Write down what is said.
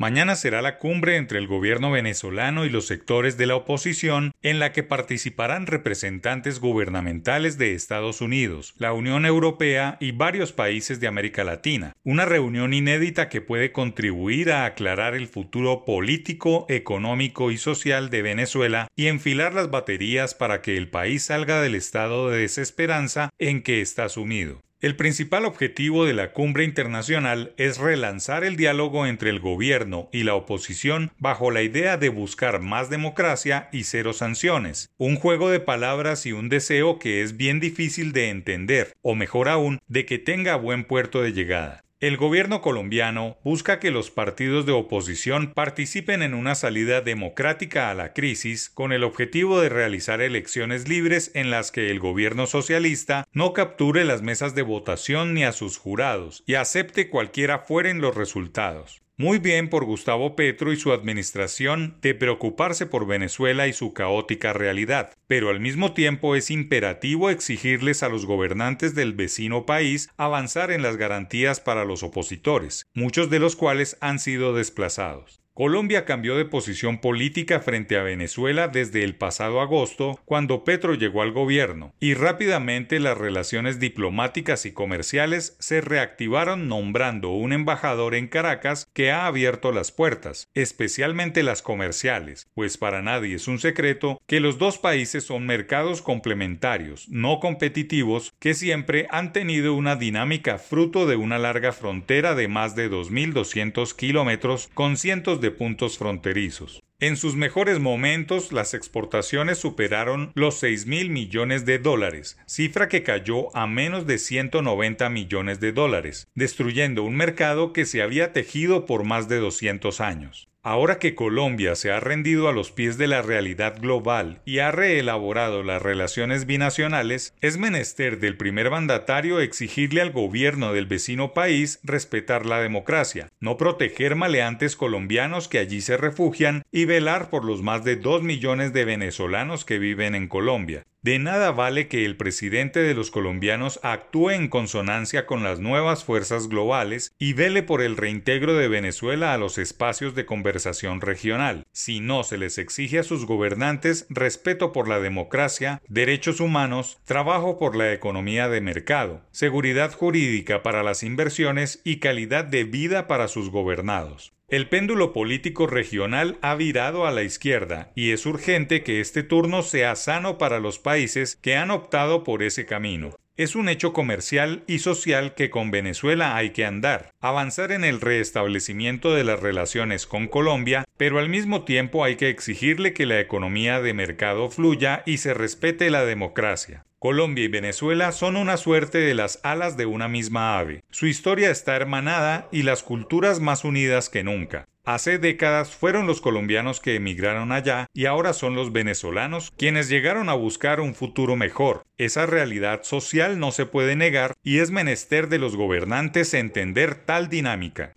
Mañana será la cumbre entre el gobierno venezolano y los sectores de la oposición en la que participarán representantes gubernamentales de Estados Unidos, la Unión Europea y varios países de América Latina. Una reunión inédita que puede contribuir a aclarar el futuro político, económico y social de Venezuela y enfilar las baterías para que el país salga del estado de desesperanza en que está sumido. El principal objetivo de la cumbre internacional es relanzar el diálogo entre el gobierno y la oposición bajo la idea de buscar más democracia y cero sanciones, un juego de palabras y un deseo que es bien difícil de entender, o mejor aún, de que tenga buen puerto de llegada. El gobierno colombiano busca que los partidos de oposición participen en una salida democrática a la crisis con el objetivo de realizar elecciones libres en las que el gobierno socialista no capture las mesas de votación ni a sus jurados y acepte cualquiera fueren los resultados. Muy bien por Gustavo Petro y su administración de preocuparse por Venezuela y su caótica realidad, pero al mismo tiempo es imperativo exigirles a los gobernantes del vecino país avanzar en las garantías para los opositores, muchos de los cuales han sido desplazados. Colombia cambió de posición política frente a Venezuela desde el pasado agosto, cuando Petro llegó al gobierno, y rápidamente las relaciones diplomáticas y comerciales se reactivaron nombrando un embajador en Caracas que ha abierto las puertas, especialmente las comerciales, pues para nadie es un secreto que los dos países son mercados complementarios, no competitivos, que siempre han tenido una dinámica fruto de una larga frontera de más de 2.200 kilómetros con cientos de puntos fronterizos. En sus mejores momentos, las exportaciones superaron los 6 mil millones de dólares, cifra que cayó a menos de 190 millones de dólares, destruyendo un mercado que se había tejido por más de 200 años. Ahora que Colombia se ha rendido a los pies de la realidad global y ha reelaborado las relaciones binacionales, es menester del primer mandatario exigirle al gobierno del vecino país respetar la democracia, no proteger maleantes colombianos que allí se refugian y velar por los más de dos millones de venezolanos que viven en Colombia. De nada vale que el presidente de los colombianos actúe en consonancia con las nuevas fuerzas globales y vele por el reintegro de Venezuela a los espacios de conversación regional, si no se les exige a sus gobernantes respeto por la democracia, derechos humanos, trabajo por la economía de mercado, seguridad jurídica para las inversiones y calidad de vida para sus gobernados. El péndulo político regional ha virado a la izquierda y es urgente que este turno sea sano para los países que han optado por ese camino. Es un hecho comercial y social que con Venezuela hay que andar, avanzar en el restablecimiento de las relaciones con Colombia, pero al mismo tiempo hay que exigirle que la economía de mercado fluya y se respete la democracia. Colombia y Venezuela son una suerte de las alas de una misma ave. Su historia está hermanada y las culturas más unidas que nunca. Hace décadas fueron los colombianos que emigraron allá y ahora son los venezolanos quienes llegaron a buscar un futuro mejor. Esa realidad social no se puede negar y es menester de los gobernantes entender tal dinámica.